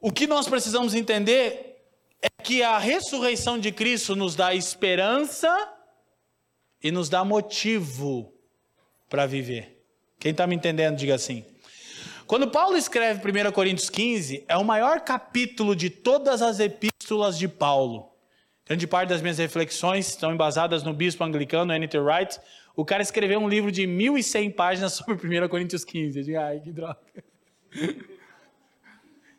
o que nós precisamos entender é que a ressurreição de Cristo nos dá esperança e nos dá motivo para viver. Quem está me entendendo, diga assim. Quando Paulo escreve 1 Coríntios 15, é o maior capítulo de todas as epístolas de Paulo. Grande parte das minhas reflexões estão embasadas no bispo anglicano N.T. Wright. O cara escreveu um livro de 1.100 páginas sobre 1 Coríntios 15. Eu digo, ai, que droga.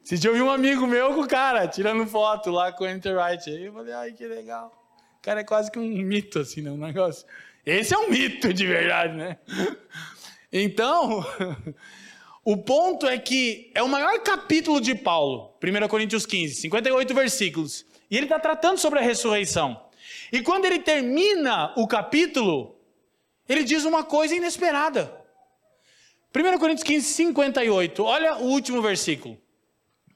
Esse eu vi um amigo meu com o cara, tirando foto lá com o N.T. Wright. Aí eu falei, ai, que legal. O cara é quase que um mito, assim, né? Um negócio. Esse é um mito de verdade, né? Então, o ponto é que é o maior capítulo de Paulo, 1 Coríntios 15, 58 versículos. E ele está tratando sobre a ressurreição. E quando ele termina o capítulo, ele diz uma coisa inesperada. 1 Coríntios 15, 58. Olha o último versículo.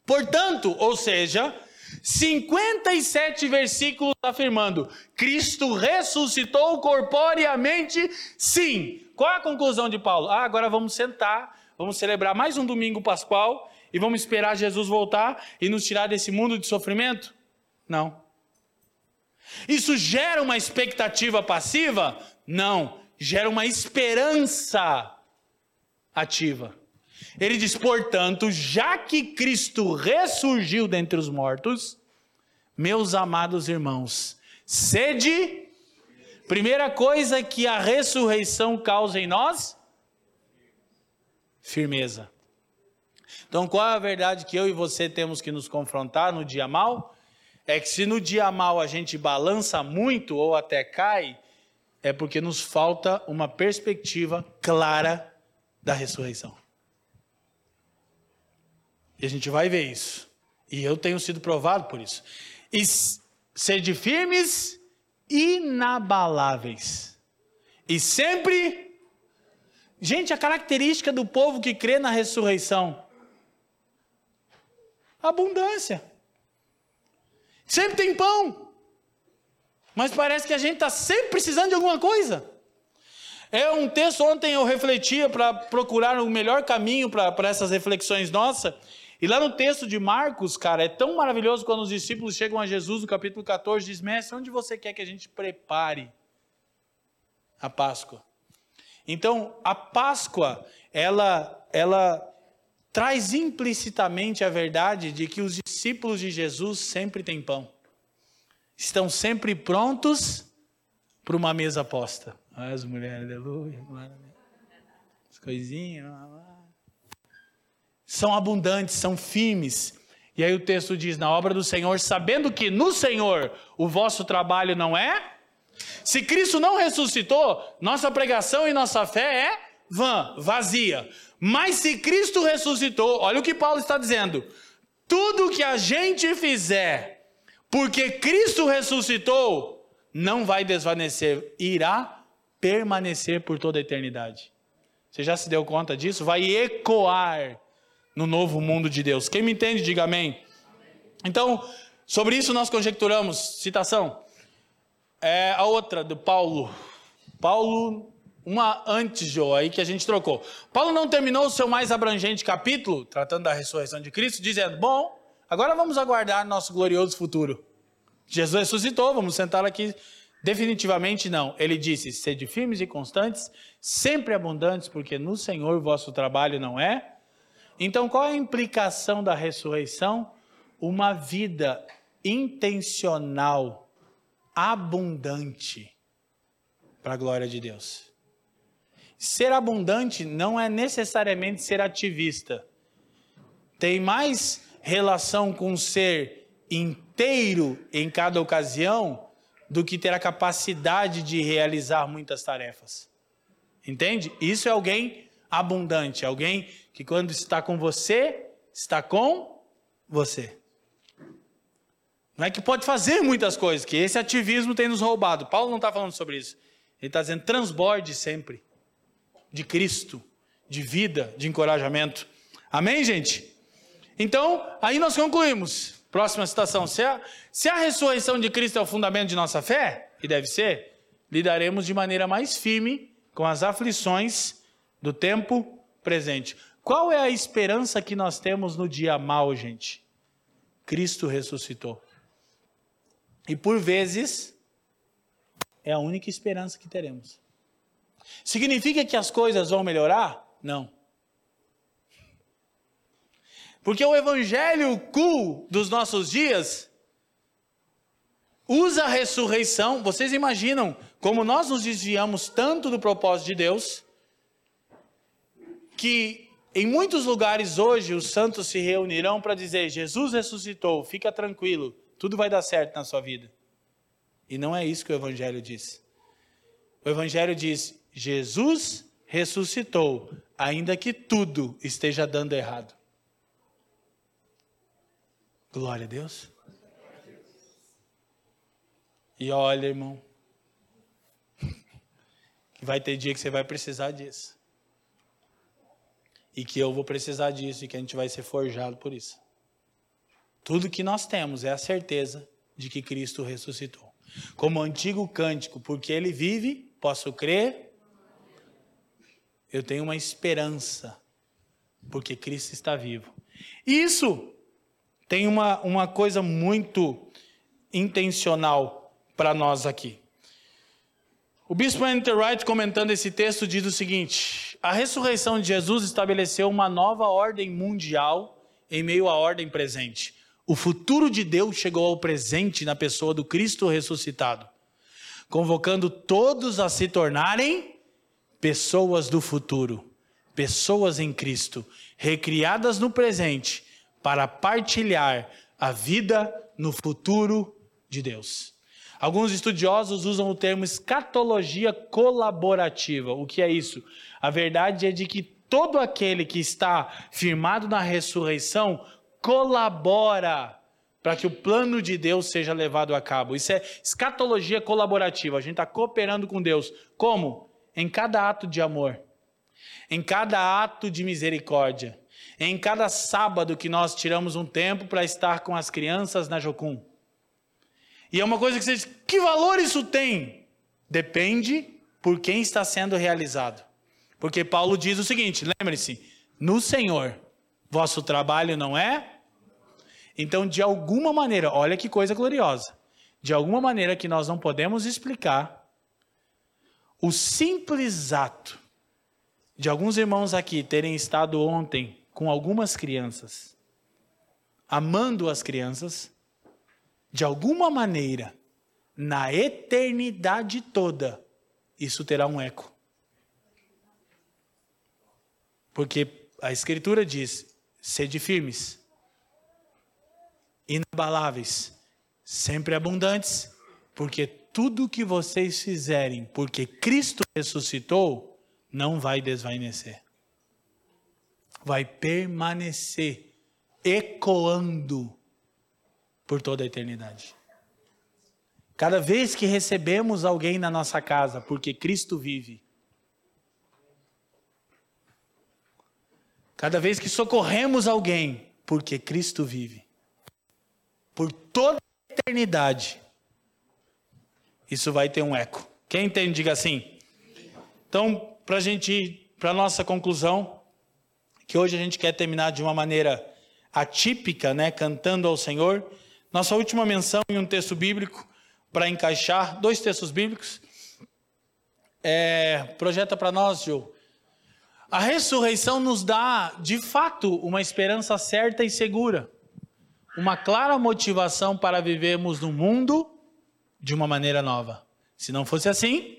Portanto, ou seja, 57 versículos afirmando: Cristo ressuscitou corporeamente, sim. Qual é a conclusão de Paulo? Ah, agora vamos sentar vamos celebrar mais um domingo pascual e vamos esperar Jesus voltar e nos tirar desse mundo de sofrimento? Não. Isso gera uma expectativa passiva? Não. Gera uma esperança ativa. Ele diz, portanto, já que Cristo ressurgiu dentre os mortos, meus amados irmãos, sede, primeira coisa que a ressurreição causa em nós, firmeza. Então, qual é a verdade que eu e você temos que nos confrontar no dia mal? É que se no dia mal a gente balança muito ou até cai, é porque nos falta uma perspectiva clara da ressurreição. E a gente vai ver isso. E eu tenho sido provado por isso. E ser de firmes, inabaláveis. E sempre Gente, a característica do povo que crê na ressurreição: abundância. Sempre tem pão. Mas parece que a gente está sempre precisando de alguma coisa. É um texto, ontem eu refletia para procurar o melhor caminho para essas reflexões nossas. E lá no texto de Marcos, cara, é tão maravilhoso quando os discípulos chegam a Jesus no capítulo 14, diz: Mestre, onde você quer que a gente prepare a Páscoa? Então, a Páscoa, ela, ela traz implicitamente a verdade de que os discípulos de Jesus sempre têm pão. Estão sempre prontos para uma mesa posta. As mulheres, aleluia. As coisinhas. São abundantes, são firmes. E aí o texto diz: na obra do Senhor, sabendo que no Senhor o vosso trabalho não é. Se Cristo não ressuscitou, nossa pregação e nossa fé é vã, vazia. Mas se Cristo ressuscitou, olha o que Paulo está dizendo: tudo que a gente fizer, porque Cristo ressuscitou, não vai desvanecer, irá permanecer por toda a eternidade. Você já se deu conta disso? Vai ecoar no novo mundo de Deus. Quem me entende, diga amém. Então, sobre isso nós conjecturamos, citação. É a outra do Paulo. Paulo, uma antes, João, aí que a gente trocou. Paulo não terminou o seu mais abrangente capítulo, tratando da ressurreição de Cristo, dizendo: Bom, agora vamos aguardar nosso glorioso futuro. Jesus ressuscitou, vamos sentar aqui Definitivamente não. Ele disse: sede firmes e constantes, sempre abundantes, porque no Senhor vosso trabalho não é. Então, qual é a implicação da ressurreição? Uma vida intencional, abundante, para a glória de Deus. Ser abundante não é necessariamente ser ativista. Tem mais relação com ser inteiro em cada ocasião do que ter a capacidade de realizar muitas tarefas. Entende? Isso é alguém abundante, alguém que quando está com você, está com você. Não é que pode fazer muitas coisas, que esse ativismo tem nos roubado. Paulo não está falando sobre isso. Ele está dizendo transborde sempre de Cristo, de vida, de encorajamento. Amém, gente? Então, aí nós concluímos. Próxima citação. Se a, se a ressurreição de Cristo é o fundamento de nossa fé, e deve ser, lidaremos de maneira mais firme com as aflições do tempo presente. Qual é a esperança que nós temos no dia mal, gente? Cristo ressuscitou. E por vezes, é a única esperança que teremos. Significa que as coisas vão melhorar? Não. Porque o evangelho cool dos nossos dias usa a ressurreição. Vocês imaginam como nós nos desviamos tanto do propósito de Deus, que em muitos lugares hoje os santos se reunirão para dizer: Jesus ressuscitou, fica tranquilo, tudo vai dar certo na sua vida. E não é isso que o Evangelho diz. O Evangelho diz: Jesus ressuscitou, ainda que tudo esteja dando errado. Glória a Deus. E olha, irmão, que vai ter dia que você vai precisar disso. E que eu vou precisar disso e que a gente vai ser forjado por isso. Tudo que nós temos é a certeza de que Cristo ressuscitou. Como o antigo cântico, porque ele vive, posso crer. Eu tenho uma esperança, porque Cristo está vivo. Isso tem uma, uma coisa muito intencional para nós aqui. O bispo Andrew Wright, comentando esse texto, diz o seguinte: a ressurreição de Jesus estabeleceu uma nova ordem mundial em meio à ordem presente. O futuro de Deus chegou ao presente na pessoa do Cristo ressuscitado, convocando todos a se tornarem pessoas do futuro, pessoas em Cristo, recriadas no presente para partilhar a vida no futuro de Deus. Alguns estudiosos usam o termo escatologia colaborativa. O que é isso? A verdade é de que todo aquele que está firmado na ressurreição colabora para que o plano de Deus seja levado a cabo. Isso é escatologia colaborativa. A gente está cooperando com Deus. Como? Em cada ato de amor, em cada ato de misericórdia, em cada sábado que nós tiramos um tempo para estar com as crianças na Jocum. E é uma coisa que você diz, que valor isso tem? Depende por quem está sendo realizado. Porque Paulo diz o seguinte: lembre-se, no Senhor, vosso trabalho não é. Então, de alguma maneira, olha que coisa gloriosa. De alguma maneira que nós não podemos explicar, o simples ato de alguns irmãos aqui terem estado ontem com algumas crianças, amando as crianças, de alguma maneira, na eternidade toda, isso terá um eco. Porque a Escritura diz: sede firmes, inabaláveis, sempre abundantes, porque tudo que vocês fizerem, porque Cristo ressuscitou, não vai desvanecer. Vai permanecer ecoando por toda a eternidade. Cada vez que recebemos alguém na nossa casa, porque Cristo vive, cada vez que socorremos alguém, porque Cristo vive, por toda a eternidade, isso vai ter um eco. Quem entende, diga assim. Então, para a gente ir para nossa conclusão, que hoje a gente quer terminar de uma maneira atípica, né, cantando ao Senhor. Nossa última menção em um texto bíblico, para encaixar, dois textos bíblicos. É, projeta para nós, Gil. A ressurreição nos dá, de fato, uma esperança certa e segura. Uma clara motivação para vivermos no mundo de uma maneira nova. Se não fosse assim,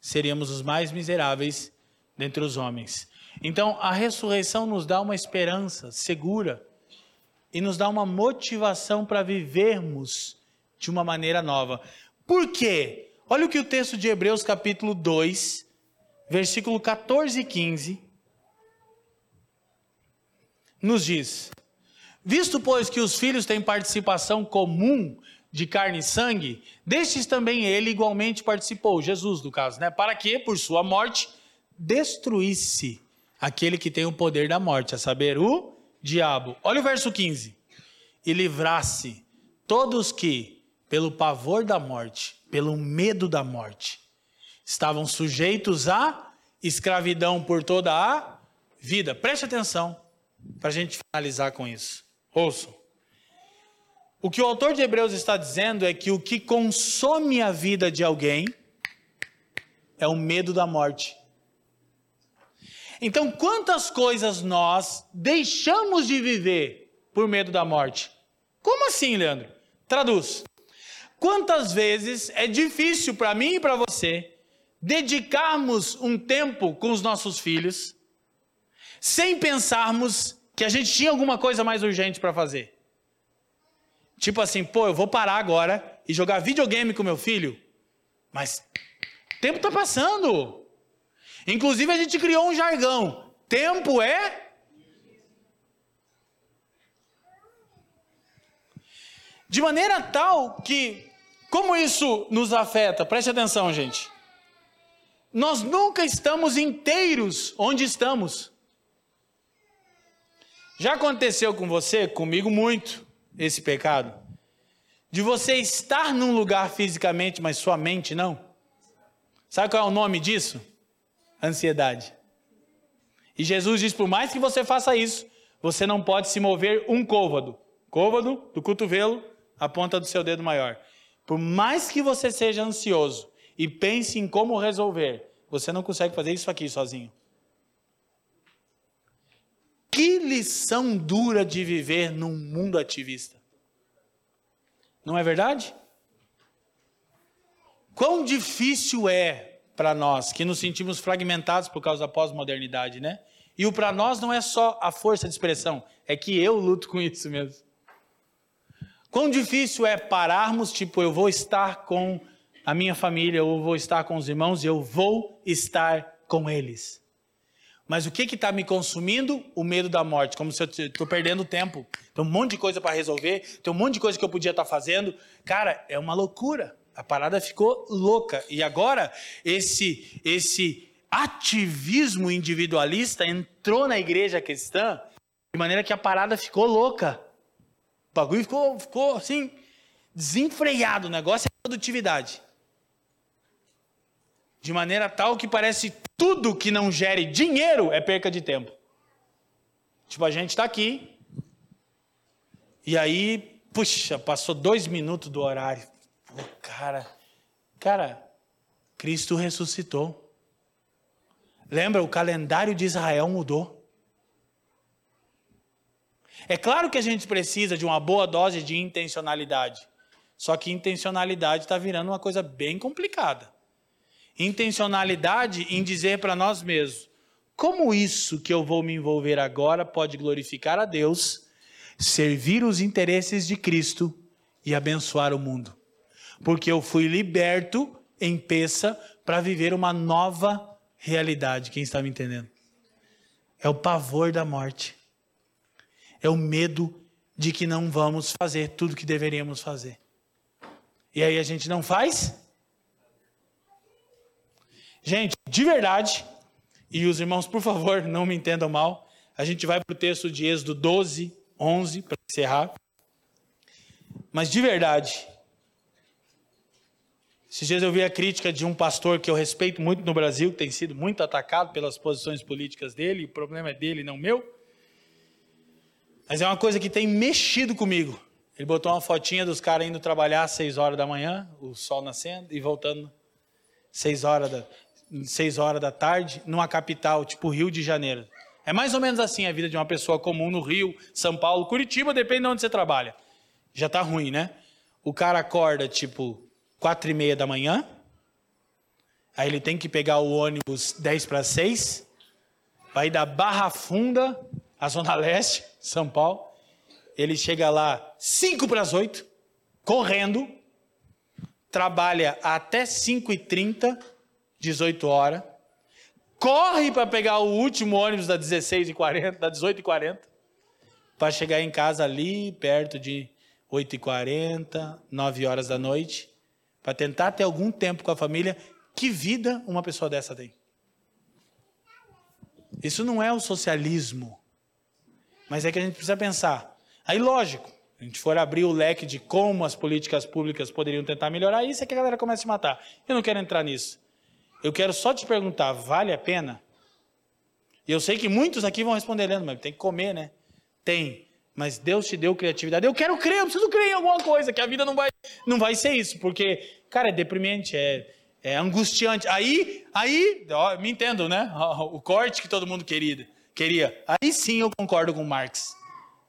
seríamos os mais miseráveis dentre os homens. Então, a ressurreição nos dá uma esperança segura e nos dá uma motivação para vivermos de uma maneira nova. Por quê? Olha o que o texto de Hebreus, capítulo 2, versículo 14 e 15, nos diz: Visto, pois, que os filhos têm participação comum de carne e sangue, destes também ele igualmente participou, Jesus no caso, né? Para que, por sua morte, destruísse aquele que tem o poder da morte, a saber, o diabo. Olha o verso 15. E livrasse todos que, pelo pavor da morte, pelo medo da morte, estavam sujeitos à escravidão por toda a vida. Preste atenção para a gente finalizar com isso. Ouçam. O que o autor de Hebreus está dizendo é que o que consome a vida de alguém é o medo da morte. Então, quantas coisas nós deixamos de viver por medo da morte? Como assim, Leandro? Traduz. Quantas vezes é difícil para mim e para você dedicarmos um tempo com os nossos filhos sem pensarmos que a gente tinha alguma coisa mais urgente para fazer? Tipo assim, pô, eu vou parar agora e jogar videogame com meu filho, mas o tempo está passando. Inclusive a gente criou um jargão. Tempo é De maneira tal que, como isso nos afeta, preste atenção, gente. Nós nunca estamos inteiros onde estamos. Já aconteceu com você, comigo muito esse pecado? De você estar num lugar fisicamente, mas sua mente não? Sabe qual é o nome disso? Ansiedade. E Jesus diz: por mais que você faça isso, você não pode se mover um côvado. Côvado do cotovelo, a ponta do seu dedo maior. Por mais que você seja ansioso e pense em como resolver, você não consegue fazer isso aqui sozinho. Que lição dura de viver num mundo ativista. Não é verdade? Quão difícil é para nós que nos sentimos fragmentados por causa da pós-modernidade, né? E o para nós não é só a força de expressão, é que eu luto com isso mesmo. Quão difícil é pararmos, tipo, eu vou estar com a minha família, eu vou estar com os irmãos, e eu vou estar com eles. Mas o que está me consumindo? O medo da morte, como se eu estou perdendo tempo. Tem um monte de coisa para resolver, tem um monte de coisa que eu podia estar tá fazendo. Cara, é uma loucura. A parada ficou louca. E agora, esse, esse ativismo individualista entrou na igreja cristã de maneira que a parada ficou louca. O bagulho ficou, ficou assim, desenfreado. O negócio é produtividade. De maneira tal que parece tudo que não gere dinheiro é perca de tempo. Tipo, a gente está aqui, e aí, puxa, passou dois minutos do horário. Pô, cara, cara, Cristo ressuscitou. Lembra, o calendário de Israel mudou. É claro que a gente precisa de uma boa dose de intencionalidade. Só que intencionalidade está virando uma coisa bem complicada. Intencionalidade em dizer para nós mesmos: como isso que eu vou me envolver agora pode glorificar a Deus, servir os interesses de Cristo e abençoar o mundo? Porque eu fui liberto em peça para viver uma nova realidade. Quem está me entendendo? É o pavor da morte. É o medo de que não vamos fazer tudo que deveríamos fazer. E aí a gente não faz? Gente, de verdade, e os irmãos, por favor, não me entendam mal, a gente vai para o texto de Êxodo 12, 11, para encerrar. Mas de verdade, esses dias eu vi a crítica de um pastor que eu respeito muito no Brasil, que tem sido muito atacado pelas posições políticas dele, o problema é dele, não meu. Mas é uma coisa que tem mexido comigo. Ele botou uma fotinha dos caras indo trabalhar às 6 horas da manhã, o sol nascendo, e voltando 6 horas da, 6 horas da tarde, numa capital, tipo Rio de Janeiro. É mais ou menos assim a vida de uma pessoa comum no Rio, São Paulo, Curitiba, depende de onde você trabalha. Já tá ruim, né? O cara acorda tipo quatro e meia da manhã, aí ele tem que pegar o ônibus 10 para 6, vai da Barra Funda, a Zona Leste, São Paulo, ele chega lá 5 para as 8, correndo, trabalha até 5 e 30, 18 horas, corre para pegar o último ônibus da 16 e 40, da 18 e 40, para chegar em casa ali perto de 8 e 40, 9 horas da noite, para tentar ter algum tempo com a família. Que vida uma pessoa dessa tem? Isso não é o socialismo, mas é que a gente precisa pensar. Aí, lógico, a gente for abrir o leque de como as políticas públicas poderiam tentar melhorar isso, é que a galera começa a se matar. Eu não quero entrar nisso. Eu quero só te perguntar, vale a pena? E eu sei que muitos aqui vão responder, mas tem que comer, né? Tem. Mas Deus te deu criatividade. Eu quero crer, eu preciso crer em alguma coisa, que a vida não vai, não vai ser isso. Porque, cara, é deprimente, é, é angustiante. Aí, aí, ó, me entendo, né? O corte que todo mundo queria, queria. Aí sim eu concordo com Marx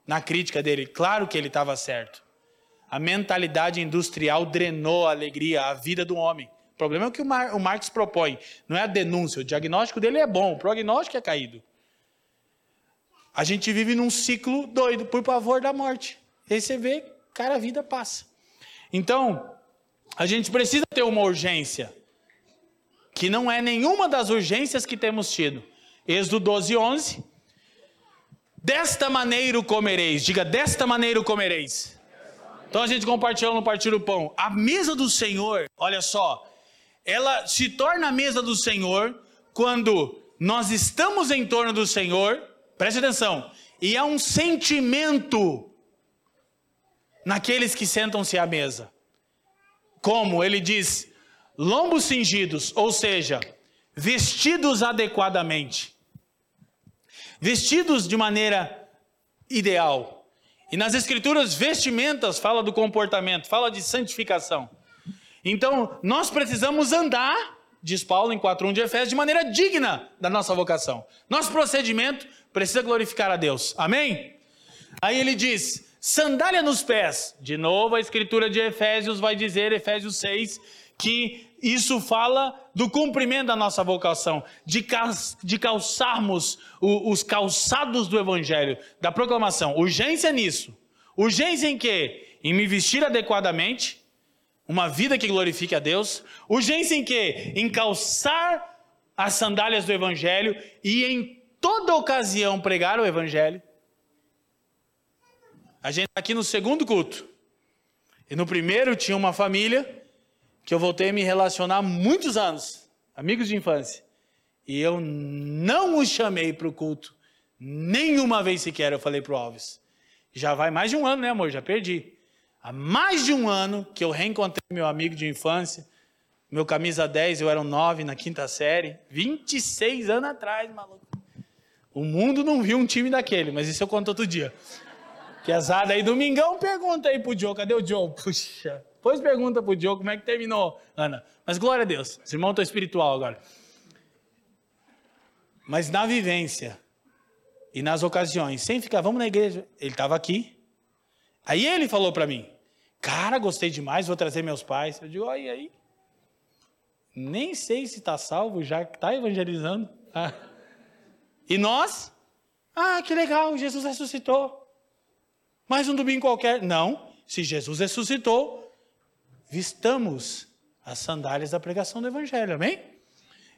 na crítica dele. Claro que ele estava certo. A mentalidade industrial drenou a alegria, a vida do homem. O problema é o que o, Mar o Marx propõe, não é a denúncia. O diagnóstico dele é bom, o prognóstico é caído. A gente vive num ciclo doido por pavor da morte. Aí você vê, cara, a vida passa. Então, a gente precisa ter uma urgência, que não é nenhuma das urgências que temos tido. Êxodo 12, 11 Desta maneira comereis. Diga, desta maneira comereis. Então a gente compartilhou no Partir o Pão. A mesa do Senhor, olha só, ela se torna a mesa do Senhor quando nós estamos em torno do Senhor, preste atenção, e há um sentimento naqueles que sentam-se à mesa. Como ele diz, lombos cingidos, ou seja, vestidos adequadamente vestidos de maneira ideal. E nas escrituras, vestimentas fala do comportamento, fala de santificação. Então, nós precisamos andar, diz Paulo em 4:1 de Efésios, de maneira digna da nossa vocação. Nosso procedimento precisa glorificar a Deus. Amém? Aí ele diz: sandália nos pés. De novo, a escritura de Efésios vai dizer, Efésios 6, que isso fala do cumprimento da nossa vocação, de, de calçarmos os calçados do Evangelho, da proclamação. Urgência nisso. Urgência em quê? Em me vestir adequadamente, uma vida que glorifique a Deus. Urgência em quê? Em calçar as sandálias do Evangelho e em toda ocasião pregar o Evangelho. A gente está aqui no segundo culto. E no primeiro tinha uma família que eu voltei a me relacionar há muitos anos, amigos de infância, e eu não os chamei para o culto, nenhuma vez sequer eu falei para o Alves. Já vai mais de um ano, né, amor? Já perdi. Há mais de um ano que eu reencontrei meu amigo de infância, Meu camisa 10, eu era um 9 na quinta série. 26 anos atrás, maluco. O mundo não viu um time daquele, mas isso eu conto outro dia. Que azada aí, domingão, pergunta aí pro Joe, cadê o Joe? Puxa, depois pergunta pro Joe como é que terminou, Ana. Mas glória a Deus, os irmãos estão espiritual agora. Mas na vivência e nas ocasiões, sem ficar, vamos na igreja, ele estava aqui. Aí ele falou para mim, cara, gostei demais, vou trazer meus pais. Eu digo, olha aí, nem sei se está salvo, já está evangelizando. Ah. E nós? Ah, que legal, Jesus ressuscitou. Mais um domingo qualquer. Não, se Jesus ressuscitou, vistamos as sandálias da pregação do Evangelho, amém?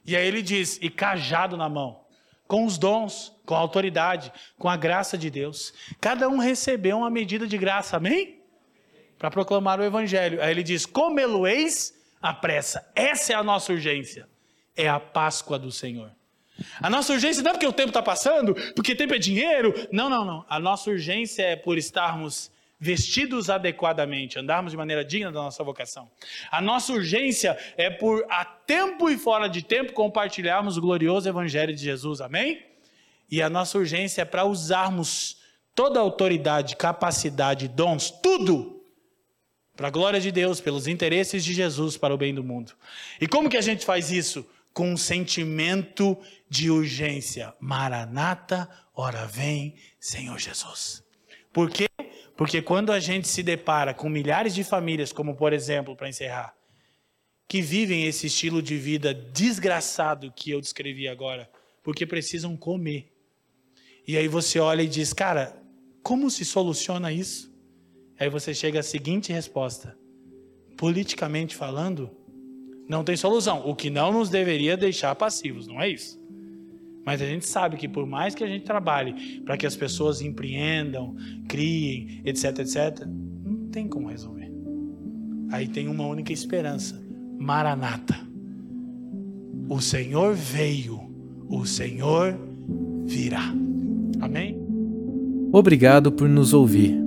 E aí ele diz: e cajado na mão, com os dons, com a autoridade, com a graça de Deus. Cada um recebeu uma medida de graça, amém? Para proclamar o Evangelho. Aí ele diz: comê-lo-eis a pressa. Essa é a nossa urgência. É a Páscoa do Senhor. A nossa urgência não é porque o tempo está passando, porque tempo é dinheiro. Não, não, não. A nossa urgência é por estarmos vestidos adequadamente, andarmos de maneira digna da nossa vocação. A nossa urgência é por, a tempo e fora de tempo, compartilharmos o glorioso Evangelho de Jesus. Amém? E a nossa urgência é para usarmos toda a autoridade, capacidade, dons, tudo para a glória de Deus, pelos interesses de Jesus, para o bem do mundo. E como que a gente faz isso? Com um sentimento de urgência. Maranata, ora vem, Senhor Jesus. Por quê? Porque quando a gente se depara com milhares de famílias, como por exemplo, para encerrar, que vivem esse estilo de vida desgraçado que eu descrevi agora, porque precisam comer. E aí você olha e diz, cara, como se soluciona isso? Aí você chega à seguinte resposta: politicamente falando, não tem solução. O que não nos deveria deixar passivos, não é isso? Mas a gente sabe que por mais que a gente trabalhe para que as pessoas empreendam, criem, etc, etc, não tem como resolver. Aí tem uma única esperança: Maranata. O Senhor veio, o Senhor virá. Amém? Obrigado por nos ouvir.